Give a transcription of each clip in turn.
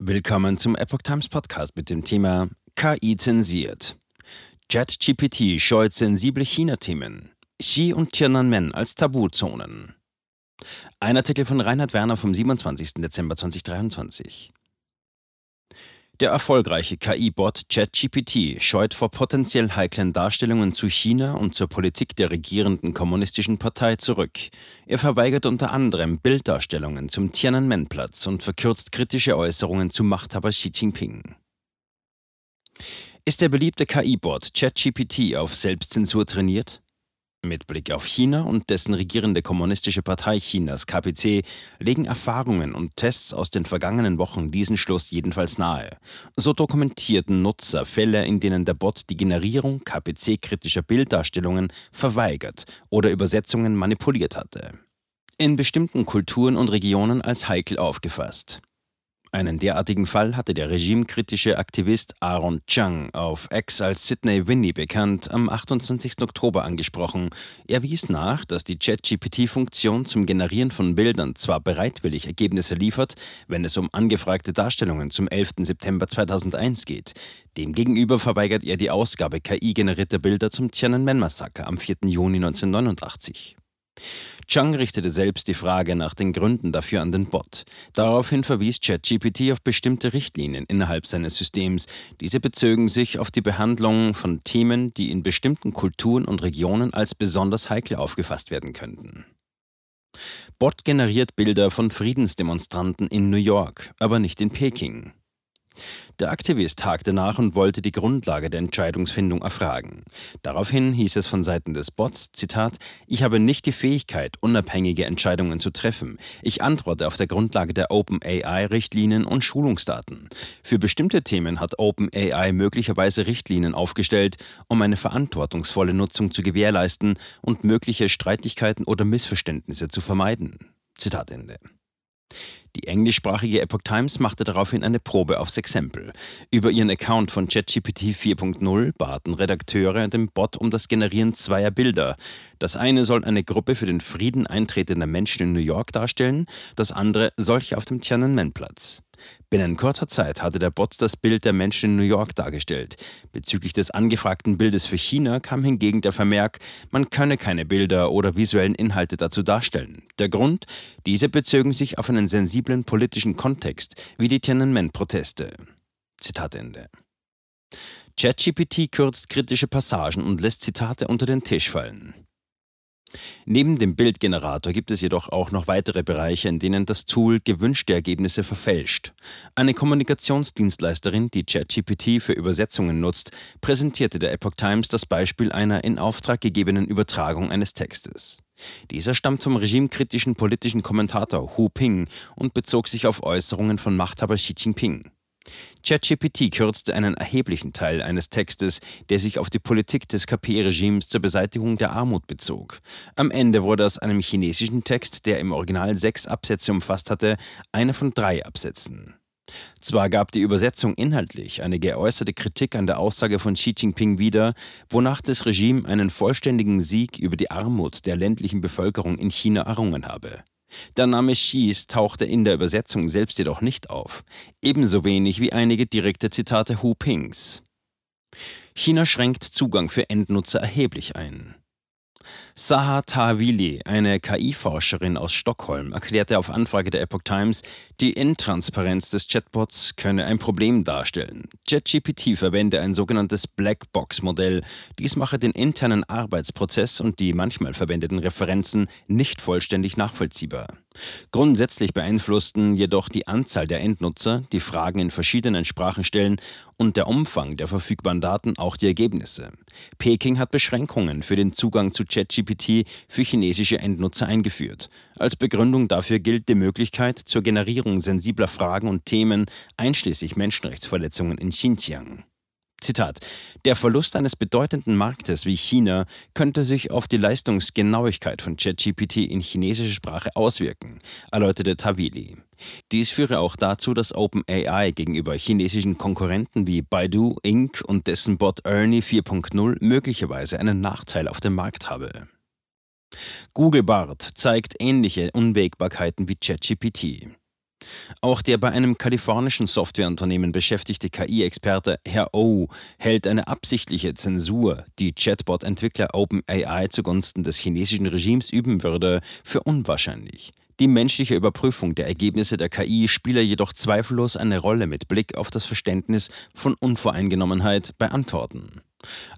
Willkommen zum Epoch Times Podcast mit dem Thema KI zensiert. ChatGPT scheut sensible China-Themen. Xi und Tiananmen als Tabuzonen. Ein Artikel von Reinhard Werner vom 27. Dezember 2023. Der erfolgreiche KI-Bot ChatGPT scheut vor potenziell heiklen Darstellungen zu China und zur Politik der regierenden Kommunistischen Partei zurück. Er verweigert unter anderem Bilddarstellungen zum Tiananmen-Platz und verkürzt kritische Äußerungen zu Machthaber Xi Jinping. Ist der beliebte KI-Bot ChatGPT auf Selbstzensur trainiert? Mit Blick auf China und dessen regierende Kommunistische Partei Chinas KPC legen Erfahrungen und Tests aus den vergangenen Wochen diesen Schluss jedenfalls nahe. So dokumentierten Nutzer Fälle, in denen der Bot die Generierung KPC-kritischer Bilddarstellungen verweigert oder Übersetzungen manipuliert hatte. In bestimmten Kulturen und Regionen als heikel aufgefasst. Einen derartigen Fall hatte der regimekritische Aktivist Aaron Chang auf Ex als Sidney Winnie bekannt am 28. Oktober angesprochen. Er wies nach, dass die ChatGPT-Funktion zum Generieren von Bildern zwar bereitwillig Ergebnisse liefert, wenn es um angefragte Darstellungen zum 11. September 2001 geht. Demgegenüber verweigert er die Ausgabe KI-generierter Bilder zum Tiananmen-Massaker am 4. Juni 1989. Chang richtete selbst die Frage nach den Gründen dafür an den Bot. Daraufhin verwies ChatGPT auf bestimmte Richtlinien innerhalb seines Systems. Diese bezögen sich auf die Behandlung von Themen, die in bestimmten Kulturen und Regionen als besonders heikel aufgefasst werden könnten. Bot generiert Bilder von Friedensdemonstranten in New York, aber nicht in Peking. Der Aktivist hakte nach und wollte die Grundlage der Entscheidungsfindung erfragen. Daraufhin hieß es von Seiten des Bots, Zitat, ich habe nicht die Fähigkeit, unabhängige Entscheidungen zu treffen. Ich antworte auf der Grundlage der OpenAI-Richtlinien und Schulungsdaten. Für bestimmte Themen hat OpenAI möglicherweise Richtlinien aufgestellt, um eine verantwortungsvolle Nutzung zu gewährleisten und mögliche Streitigkeiten oder Missverständnisse zu vermeiden. Zitat Ende. Die englischsprachige Epoch Times machte daraufhin eine Probe aufs Exempel. Über ihren Account von ChatGPT 4.0 baten Redakteure den Bot um das Generieren zweier Bilder. Das eine soll eine Gruppe für den Frieden eintretender Menschen in New York darstellen, das andere solche auf dem Tiananmen-Platz. Binnen kurzer Zeit hatte der Bot das Bild der Menschen in New York dargestellt. Bezüglich des angefragten Bildes für China kam hingegen der Vermerk, man könne keine Bilder oder visuellen Inhalte dazu darstellen. Der Grund? Diese bezögen sich auf einen sensiblen politischen Kontext, wie die Tiananmen-Proteste. Zitat Ende. ChatGPT kürzt kritische Passagen und lässt Zitate unter den Tisch fallen. Neben dem Bildgenerator gibt es jedoch auch noch weitere Bereiche, in denen das Tool gewünschte Ergebnisse verfälscht. Eine Kommunikationsdienstleisterin, die ChatGPT für Übersetzungen nutzt, präsentierte der Epoch Times das Beispiel einer in Auftrag gegebenen Übertragung eines Textes. Dieser stammt vom regimekritischen politischen Kommentator Hu Ping und bezog sich auf Äußerungen von Machthaber Xi Jinping. ChatGPT kürzte einen erheblichen Teil eines Textes, der sich auf die Politik des KP-Regimes zur Beseitigung der Armut bezog. Am Ende wurde aus einem chinesischen Text, der im Original sechs Absätze umfasst hatte, einer von drei Absätzen. Zwar gab die Übersetzung inhaltlich eine geäußerte Kritik an der Aussage von Xi Jinping wieder, wonach das Regime einen vollständigen Sieg über die Armut der ländlichen Bevölkerung in China errungen habe. Der Name Xis tauchte in der Übersetzung selbst jedoch nicht auf, ebenso wenig wie einige direkte Zitate Hu Pings. China schränkt Zugang für Endnutzer erheblich ein. Saha Tawili, eine KI-Forscherin aus Stockholm, erklärte auf Anfrage der Epoch Times, die Intransparenz des Chatbots könne ein Problem darstellen. ChatGPT verwende ein sogenanntes Blackbox-Modell. Dies mache den internen Arbeitsprozess und die manchmal verwendeten Referenzen nicht vollständig nachvollziehbar. Grundsätzlich beeinflussten jedoch die Anzahl der Endnutzer, die Fragen in verschiedenen Sprachen stellen, und der Umfang der verfügbaren Daten auch die Ergebnisse. Peking hat Beschränkungen für den Zugang zu ChatGPT für chinesische Endnutzer eingeführt. Als Begründung dafür gilt die Möglichkeit zur Generierung sensibler Fragen und Themen, einschließlich Menschenrechtsverletzungen in Xinjiang. Zitat: Der Verlust eines bedeutenden Marktes wie China könnte sich auf die Leistungsgenauigkeit von ChatGPT in chinesischer Sprache auswirken, erläuterte Tawili. Dies führe auch dazu, dass OpenAI gegenüber chinesischen Konkurrenten wie Baidu Inc. und dessen Bot Ernie 4.0 möglicherweise einen Nachteil auf dem Markt habe. Google Bart zeigt ähnliche Unwägbarkeiten wie ChatGPT. Auch der bei einem kalifornischen Softwareunternehmen beschäftigte KI-Experte Herr O hält eine absichtliche Zensur, die Chatbot-Entwickler OpenAI zugunsten des chinesischen Regimes üben würde, für unwahrscheinlich. Die menschliche Überprüfung der Ergebnisse der KI spiele jedoch zweifellos eine Rolle mit Blick auf das Verständnis von Unvoreingenommenheit bei Antworten.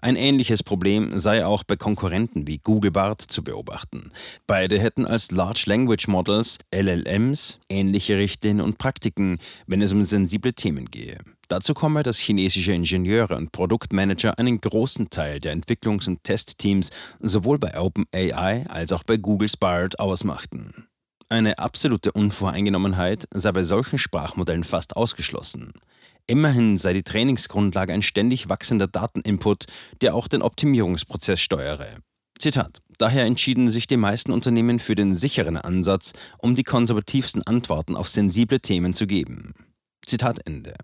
Ein ähnliches Problem sei auch bei Konkurrenten wie Google Bart zu beobachten. Beide hätten als Large Language Models, LLMs, ähnliche Richtlinien und Praktiken, wenn es um sensible Themen gehe. Dazu komme, dass chinesische Ingenieure und Produktmanager einen großen Teil der Entwicklungs- und Testteams sowohl bei OpenAI als auch bei Googles Bard ausmachten. Eine absolute Unvoreingenommenheit sei bei solchen Sprachmodellen fast ausgeschlossen. Immerhin sei die Trainingsgrundlage ein ständig wachsender Dateninput, der auch den Optimierungsprozess steuere. Zitat. Daher entschieden sich die meisten Unternehmen für den sicheren Ansatz, um die konservativsten Antworten auf sensible Themen zu geben. Zitat Ende.